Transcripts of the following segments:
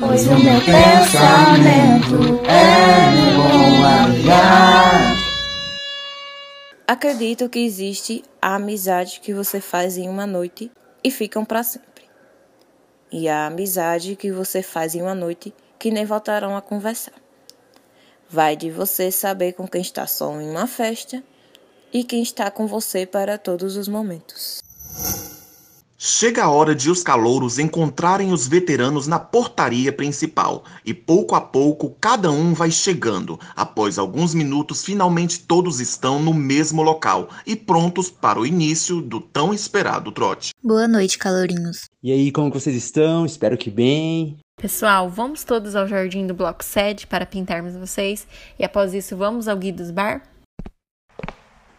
Pois o meu pensamento é bom amigar. Acredito que existe a amizade que você faz em uma noite e ficam para sempre. E a amizade que você faz em uma noite que nem voltarão a conversar. Vai de você saber com quem está só em uma festa e quem está com você para todos os momentos. Chega a hora de os calouros encontrarem os veteranos na portaria principal, e pouco a pouco cada um vai chegando. Após alguns minutos, finalmente todos estão no mesmo local e prontos para o início do tão esperado trote. Boa noite, calourinhos. E aí, como vocês estão? Espero que bem. Pessoal, vamos todos ao jardim do bloco sede para pintarmos vocês e após isso vamos ao Guidos Bar?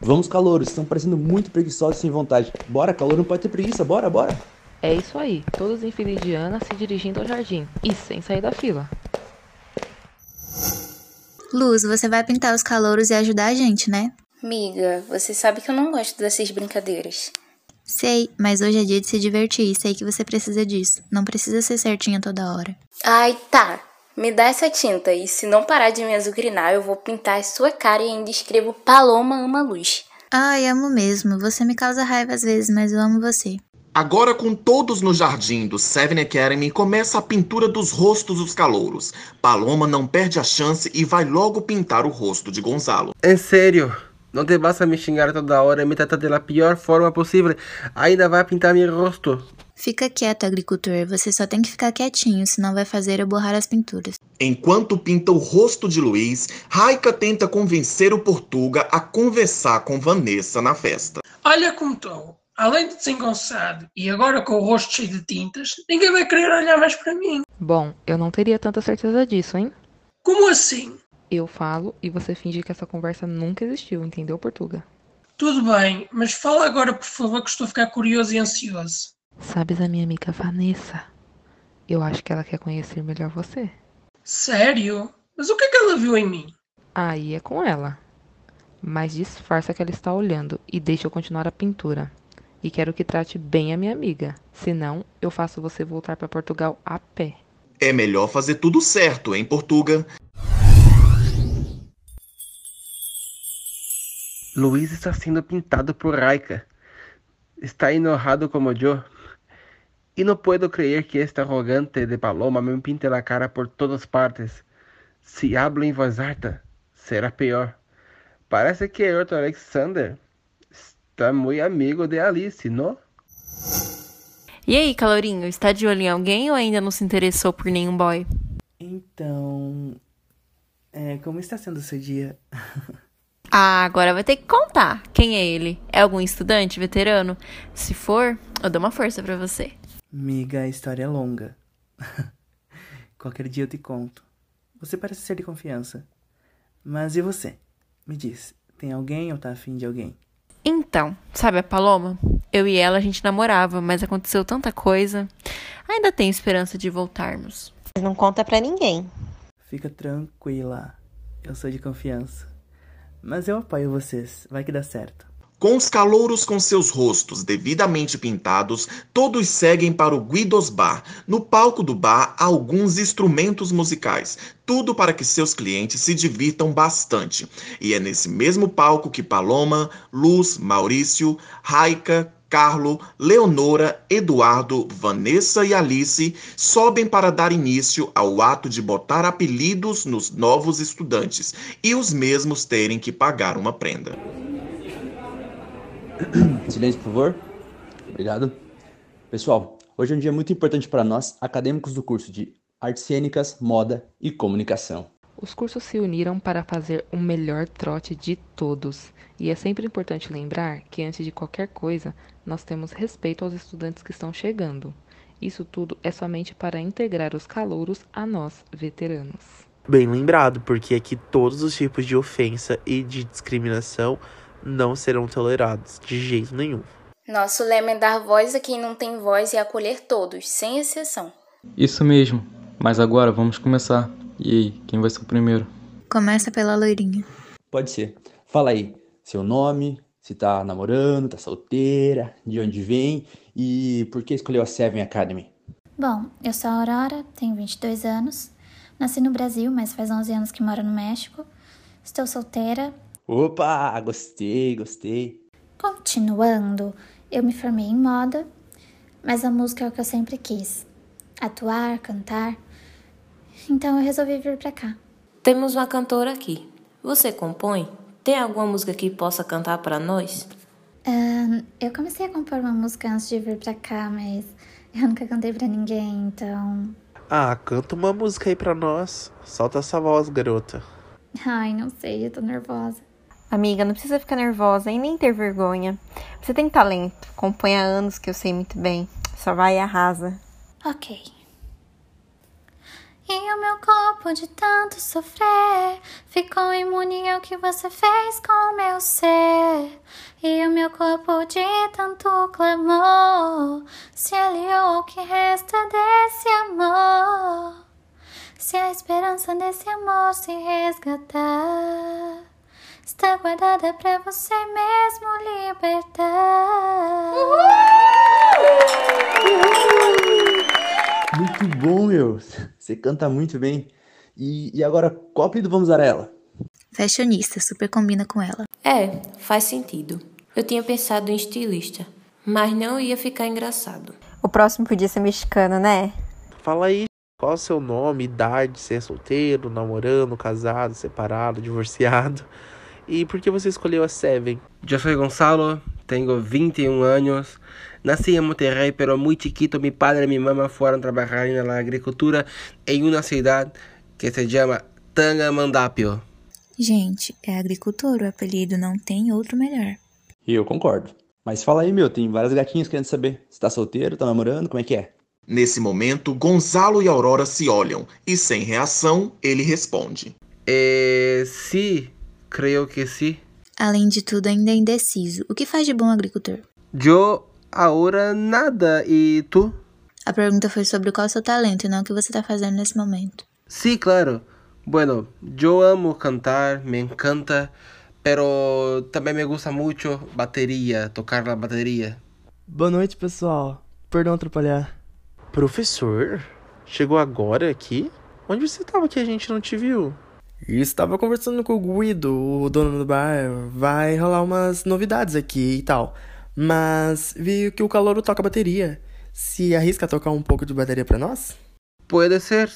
Vamos, calouros, estão parecendo muito preguiçosos e sem vontade. Bora, calor não pode ter preguiça, bora, bora. É isso aí, todos em fila indiana se dirigindo ao jardim e sem sair da fila. Luz, você vai pintar os calouros e ajudar a gente, né? Miga, você sabe que eu não gosto dessas brincadeiras. Sei, mas hoje é dia de se divertir e sei que você precisa disso. Não precisa ser certinho toda hora. Ai, tá. Me dá essa tinta e se não parar de me azucrinar, eu vou pintar a sua cara e ainda escrevo Paloma ama luz. Ai, amo mesmo. Você me causa raiva às vezes, mas eu amo você. Agora, com todos no jardim do Seven Academy, começa a pintura dos rostos dos calouros. Paloma não perde a chance e vai logo pintar o rosto de Gonzalo. En serio, não te vas a me xingar toda hora e me tratar da pior forma possível. Ainda vai pintar meu rosto. Fica quieto, agricultor. Você só tem que ficar quietinho, senão vai fazer eu borrar as pinturas. Enquanto pinta o rosto de Luiz, Raika tenta convencer o Portuga a conversar com Vanessa na festa. Olha como estou. Além de desengonçado e agora com o rosto cheio de tintas, ninguém vai querer olhar mais para mim. Bom, eu não teria tanta certeza disso, hein? Como assim? Eu falo e você finge que essa conversa nunca existiu, entendeu, Portuga? Tudo bem, mas fala agora, por favor, que estou a ficar curioso e ansioso. Sabes a minha amiga Vanessa? Eu acho que ela quer conhecer melhor você. Sério? Mas o que é que ela viu em mim? Aí é com ela. Mas disfarça que ela está olhando e deixa eu continuar a pintura. E quero que trate bem a minha amiga. Senão, eu faço você voltar para Portugal a pé. É melhor fazer tudo certo, hein, Portuga? Luiz está sendo pintado por Raika. Está enojado como eu. E não puedo creer que este arrogante de Paloma me pinte a cara por todas partes. Se hablo em voz alta, será pior. Parece que el outro Alexander está muito amigo de Alice, não? E aí, Calorinho, está de olho em alguém ou ainda não se interessou por nenhum boy? Então. É, como está sendo o seu dia? Ah, agora vai ter que contar. Quem é ele? É algum estudante veterano? Se for, eu dou uma força para você. Miga, a história é longa. Qualquer dia eu te conto. Você parece ser de confiança. Mas e você? Me diz, tem alguém ou tá afim de alguém? Então, sabe a Paloma? Eu e ela a gente namorava, mas aconteceu tanta coisa. Ainda tenho esperança de voltarmos. Mas não conta pra ninguém. Fica tranquila. Eu sou de confiança. Mas eu apoio vocês, vai que dá certo. Com os calouros com seus rostos devidamente pintados, todos seguem para o Guidos Bar. No palco do bar há alguns instrumentos musicais, tudo para que seus clientes se divirtam bastante. E é nesse mesmo palco que Paloma, Luz, Maurício, Raika, Carlo, Leonora, Eduardo, Vanessa e Alice sobem para dar início ao ato de botar apelidos nos novos estudantes e os mesmos terem que pagar uma prenda. Silêncio, por favor. Obrigado. Pessoal, hoje é um dia muito importante para nós, acadêmicos do curso de Artes Cênicas, Moda e Comunicação. Os cursos se uniram para fazer o melhor trote de todos. E é sempre importante lembrar que antes de qualquer coisa, nós temos respeito aos estudantes que estão chegando. Isso tudo é somente para integrar os calouros a nós, veteranos. Bem lembrado, porque aqui todos os tipos de ofensa e de discriminação não serão tolerados de jeito nenhum. Nosso lema é dar voz a quem não tem voz e acolher todos, sem exceção. Isso mesmo. Mas agora vamos começar. E aí, quem vai ser o primeiro? Começa pela loirinha. Pode ser. Fala aí, seu nome, se tá namorando, tá solteira, de onde vem e por que escolheu a Seven Academy? Bom, eu sou a Aurora, tenho 22 anos. Nasci no Brasil, mas faz 11 anos que moro no México. Estou solteira. Opa, gostei, gostei. Continuando, eu me formei em moda, mas a música é o que eu sempre quis: atuar, cantar. Então eu resolvi vir pra cá. Temos uma cantora aqui. Você compõe? Tem alguma música que possa cantar para nós? Ahn, eu comecei a compor uma música antes de vir pra cá, mas eu nunca cantei pra ninguém, então. Ah, canta uma música aí pra nós. Solta essa voz, garota. Ai, não sei, eu tô nervosa. Amiga, não precisa ficar nervosa e nem ter vergonha. Você tem talento, compõe há anos que eu sei muito bem. Só vai e arrasa. Ok. E o meu corpo de tanto sofrer ficou imune ao que você fez com meu ser. E o meu corpo de tanto clamor se aliou ao que resta desse amor. Se a esperança desse amor se resgatar, está guardada pra você mesmo libertar. Muito bom, meu. Você canta muito bem. E, e agora, qual apelido vamos dar a ela? Fashionista, super combina com ela. É, faz sentido. Eu tinha pensado em estilista, mas não ia ficar engraçado. O próximo podia ser mexicano, né? Fala aí, qual é o seu nome, idade, se é solteiro, namorando, casado, separado, divorciado. E por que você escolheu a Seven? Eu sou Gonzalo, tenho 21 anos. Nací en Monterrey, pero muy chiquito mi padre y mi mamá fueron a trabajar en la agricultura en una ciudad que se llama Tangamandapio. Gente, é agricultor, o apelido não tem outro melhor. E eu concordo. Mas fala aí, meu, tem várias gatinhas querendo saber. Você tá solteiro, tá namorando, como é que é? Nesse momento, Gonzalo e Aurora se olham e, sem reação, ele responde: Eh, sí, creo que sí. Além de tudo, ainda é indeciso. O que faz de bom agricultor? Yo ahora nada. ¿Y tú? A pergunta foi sobre qual é o seu talento e não o que você tá fazendo nesse momento. Sí, claro. Bueno, yo amo cantar, me encanta, pero también me gusta mucho batería, tocar la batería. Boa noite, pessoal. Perdão atrapalhar. Professor? Chegou agora aqui? Onde você tava que a gente não te viu? Estava conversando com o Guido, o dono do bar. Vai rolar umas novidades aqui e tal. Mas vi que o Calouro toca bateria. Se arrisca a tocar um pouco de bateria pra nós? Puede ser.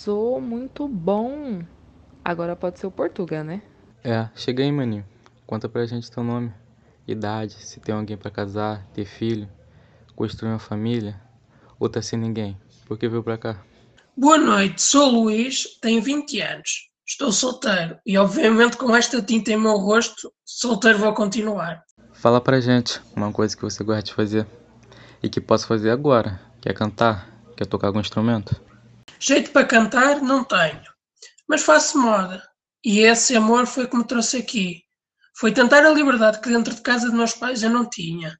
Arrasou, muito bom. Agora pode ser o Portuga, né? É, chega aí, maninho. Conta pra gente teu nome, idade, se tem alguém pra casar, ter filho, construir uma família, ou tá sem ninguém. Por que veio pra cá? Boa noite, sou o Luís, tenho 20 anos. Estou solteiro e, obviamente, com esta tinta em meu rosto, solteiro vou continuar. Fala pra gente uma coisa que você gosta de fazer e que posso fazer agora. Quer cantar? Quer tocar algum instrumento? Jeito para cantar não tenho, mas faço moda. E esse amor foi que me trouxe aqui. Foi tentar a liberdade que dentro de casa de meus pais eu não tinha.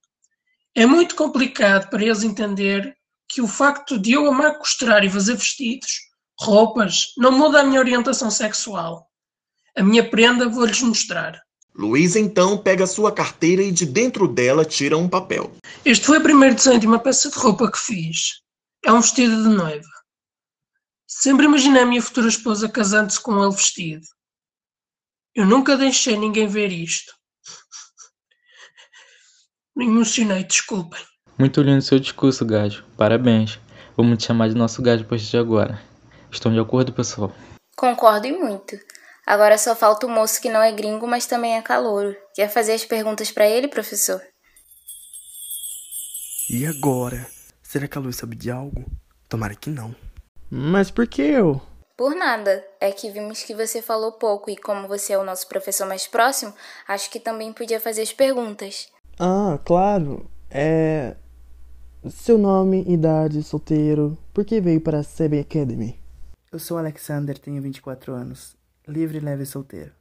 É muito complicado para eles entender que o facto de eu amar costurar e fazer vestidos, roupas, não muda a minha orientação sexual. A minha prenda vou-lhes mostrar. Luiz então pega sua carteira e de dentro dela tira um papel. Este foi o primeiro desenho de uma peça de roupa que fiz. É um vestido de noiva. Sempre imaginei a minha futura esposa casando-se com ele vestido. Eu nunca deixei ninguém ver isto. Me emocionei, desculpem. Muito lindo seu discurso, gajo. Parabéns. Vamos te chamar de nosso gajo a partir de agora. Estão de acordo, pessoal? Concordo e muito. Agora só falta o moço que não é gringo, mas também é calouro. Quer fazer as perguntas pra ele, professor? E agora? Será que a Luiz sabe de algo? Tomara que não. Mas por que eu? Por nada. É que vimos que você falou pouco e como você é o nosso professor mais próximo, acho que também podia fazer as perguntas. Ah, claro. É. Seu nome, idade, solteiro. Por que veio para a CB Academy? Eu sou Alexander, tenho 24 anos. Livre, leve e solteiro.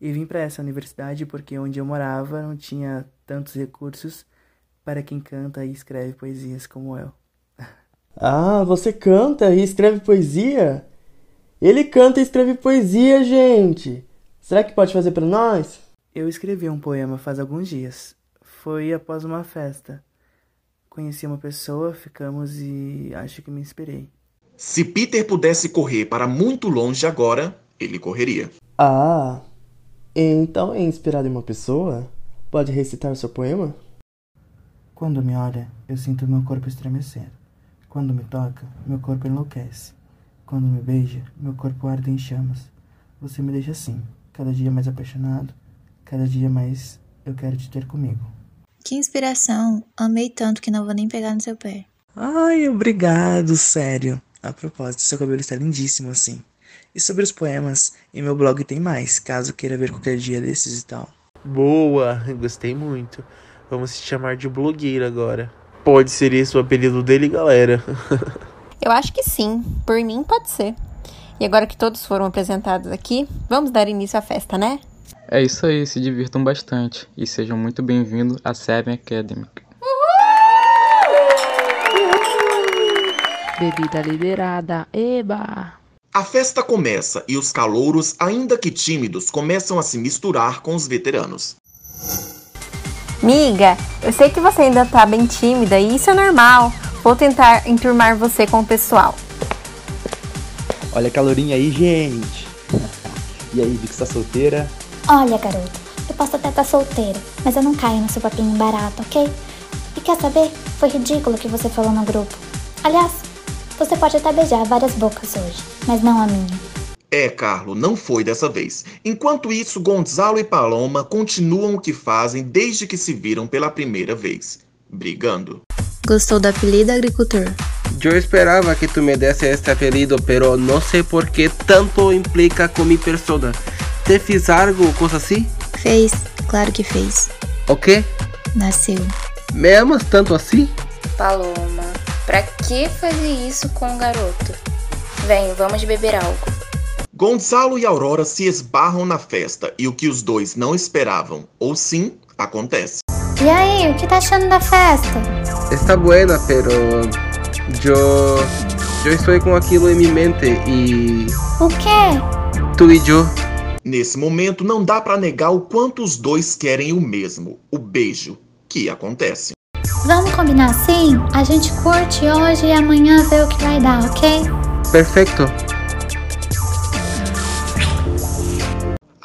E vim para essa universidade porque onde eu morava não tinha tantos recursos para quem canta e escreve poesias como eu. Ah, você canta e escreve poesia? Ele canta e escreve poesia, gente. Será que pode fazer para nós? Eu escrevi um poema faz alguns dias. Foi após uma festa. Conheci uma pessoa, ficamos e acho que me inspirei. Se Peter pudesse correr para muito longe agora, ele correria. Ah, então é inspirado em uma pessoa? Pode recitar seu poema? Quando me olha, eu sinto meu corpo estremecer. Quando me toca, meu corpo enlouquece. Quando me beija, meu corpo arde em chamas. Você me deixa assim, cada dia mais apaixonado, cada dia mais eu quero te ter comigo. Que inspiração! Amei tanto que não vou nem pegar no seu pé. Ai, obrigado, sério. A propósito, seu cabelo está lindíssimo assim. E sobre os poemas, em meu blog tem mais, caso queira ver qualquer dia desses e tal. Boa, gostei muito. Vamos se chamar de blogueira agora. Pode ser esse o apelido dele, galera. Eu acho que sim, por mim pode ser. E agora que todos foram apresentados aqui, vamos dar início à festa, né? É isso aí, se divirtam bastante e sejam muito bem-vindos à Seven Academy. Bebida liberada, eba! A festa começa e os calouros, ainda que tímidos, começam a se misturar com os veteranos. Miga, eu sei que você ainda tá bem tímida e isso é normal. Vou tentar enturmar você com o pessoal. Olha a calorinha aí, gente. E aí, vi que está solteira? Olha, garoto, eu posso até estar solteira, mas eu não caio no seu papinho barato, ok? E quer saber? Foi ridículo o que você falou no grupo. Aliás, você pode até beijar várias bocas hoje, mas não a minha. É, Carlo, não foi dessa vez. Enquanto isso, Gonzalo e Paloma continuam o que fazem desde que se viram pela primeira vez, brigando. Gostou do apelido, agricultor? Eu esperava que tu me desse este apelido, pero não sei por que tanto implica com minha persona. Te fiz algo, coisa assim? Fez, claro que fez. O quê? Nasceu. Me amas tanto assim? Paloma, pra que fazer isso com o garoto? Vem, vamos beber algo. Gonzalo e Aurora se esbarram na festa e o que os dois não esperavam, ou sim, acontece. E aí, o que tá achando da festa? Está buena, pero yo yo estou com aquilo em minha mente e O quê? tu e eu Nesse momento, não dá pra negar o quanto os dois querem o mesmo, o beijo, que acontece. Vamos combinar assim? A gente curte hoje e amanhã vê o que vai dar, ok? perfeito.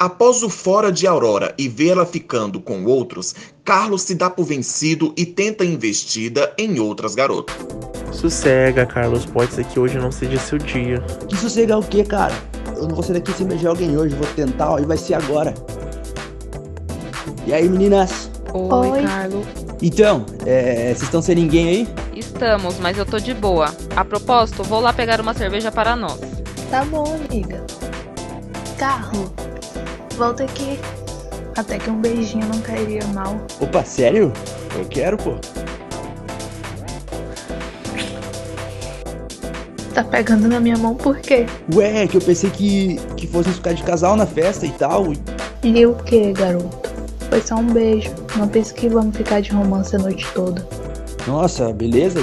Após o fora de Aurora e vê-la ficando com outros, Carlos se dá por vencido e tenta investida em outras garotas. Sossega, Carlos. Pode ser que hoje não seja seu dia. Que sossegar o quê, cara? Eu não vou sair daqui sem beijar alguém hoje. Vou tentar, ó, e vai ser agora. E aí, meninas? Oi, Oi. Carlos. Então, é, vocês estão sem ninguém aí? Estamos, mas eu tô de boa. A propósito, vou lá pegar uma cerveja para nós. Tá bom, amiga. Carro, volta aqui. Até que um beijinho não cairia mal. Opa, sério? Eu quero, pô. Tá pegando na minha mão por quê? Ué, que eu pensei que, que fosse ficar de casal na festa e tal. E o que, garoto? Foi só um beijo. Não pense que vamos ficar de romance a noite toda. Nossa, beleza?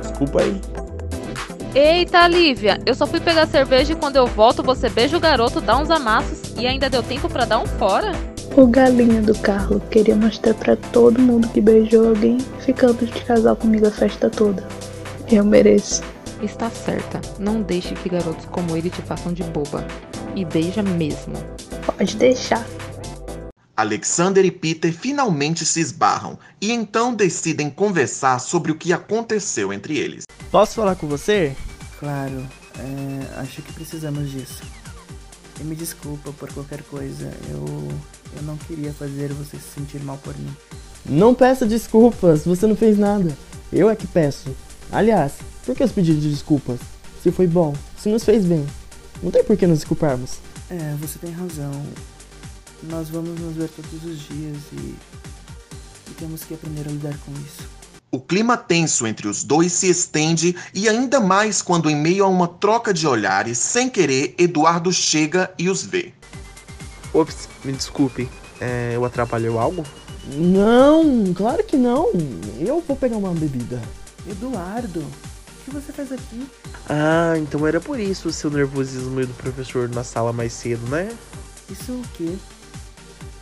Desculpa aí. Eita, Lívia, eu só fui pegar cerveja e quando eu volto você beija o garoto, dá uns amassos e ainda deu tempo pra dar um fora? O galinha do Carlo queria mostrar pra todo mundo que beijou alguém ficando de casal comigo a festa toda. Eu mereço. Está certa, não deixe que garotos como ele te façam de boba. E beija mesmo. Pode deixar. Alexander e Peter finalmente se esbarram e então decidem conversar sobre o que aconteceu entre eles. Posso falar com você? Claro, é, acho que precisamos disso. E me desculpa por qualquer coisa. Eu eu não queria fazer você se sentir mal por mim. Não peça desculpas, você não fez nada. Eu é que peço. Aliás, por que os pedidos de desculpas? Se foi bom, se nos fez bem. Não tem por que nos desculparmos. É, você tem razão. Nós vamos nos ver todos os dias e, e temos que aprender a lidar com isso. O clima tenso entre os dois se estende e ainda mais quando, em meio a uma troca de olhares, sem querer, Eduardo chega e os vê. Ops, me desculpe, é, eu atrapalhei algo? Não, claro que não. Eu vou pegar uma bebida. Eduardo, o que você faz aqui? Ah, então era por isso o seu nervosismo do professor na sala mais cedo, né? Isso o quê?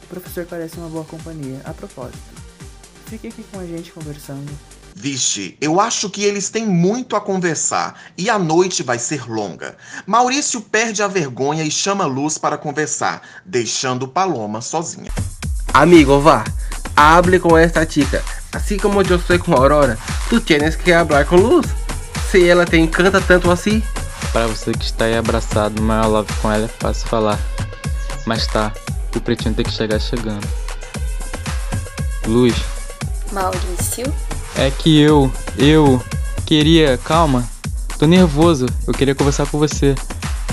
O professor parece uma boa companhia. A propósito, fique aqui com a gente conversando. Vixe, eu acho que eles têm muito a conversar e a noite vai ser longa. Maurício perde a vergonha e chama Luz para conversar, deixando Paloma sozinha. Amigo, vá, hable com esta chica. Assim como eu sou com Aurora, tu tienes que hablar com Luz. Se ela te encanta tanto assim. Para você que está aí abraçado, maior love com ela é fácil falar. Mas tá, o pretinho tem que chegar chegando. Luz. Maurício. É que eu, eu queria, calma, tô nervoso, eu queria conversar com você,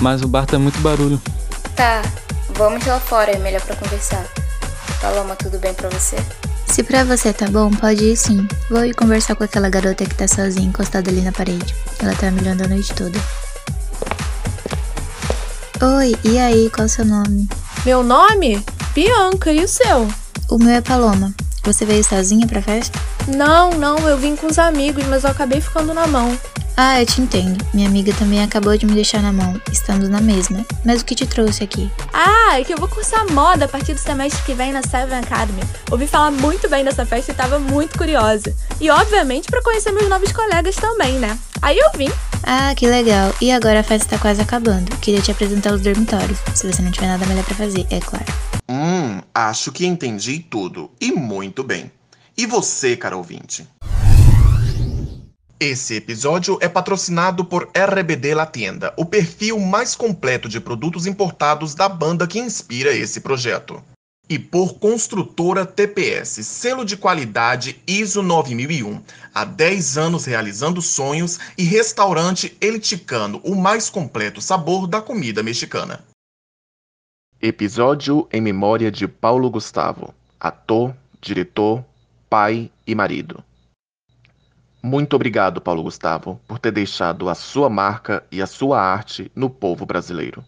mas o bar tá muito barulho. Tá, vamos lá fora, é melhor pra conversar. Paloma, tudo bem pra você? Se pra você tá bom, pode ir sim. Vou ir conversar com aquela garota que tá sozinha, encostada ali na parede. Ela tá me olhando a noite toda. Oi, e aí, qual é o seu nome? Meu nome? Bianca, e o seu? O meu é Paloma. Você veio sozinha pra festa? Não, não, eu vim com os amigos, mas eu acabei ficando na mão. Ah, eu te entendo. Minha amiga também acabou de me deixar na mão. Estamos na mesma. Mas o que te trouxe aqui? Ah, é que eu vou cursar moda a partir do semestre que vem na Seven Academy. Ouvi falar muito bem dessa festa e tava muito curiosa. E obviamente para conhecer meus novos colegas também, né? Aí eu vim. Ah, que legal. E agora a festa tá quase acabando. Queria te apresentar os dormitórios. Se você não tiver nada melhor para fazer, é claro. Hum, acho que entendi tudo. E muito bem. E você, cara ouvinte? Esse episódio é patrocinado por RBD La Tienda, o perfil mais completo de produtos importados da banda que inspira esse projeto. E por Construtora TPS, selo de qualidade ISO 9001, há 10 anos realizando sonhos e restaurante Eliticano, o mais completo sabor da comida mexicana. Episódio em memória de Paulo Gustavo, ator, diretor, pai e marido. Muito obrigado, Paulo Gustavo, por ter deixado a sua marca e a sua arte no povo brasileiro.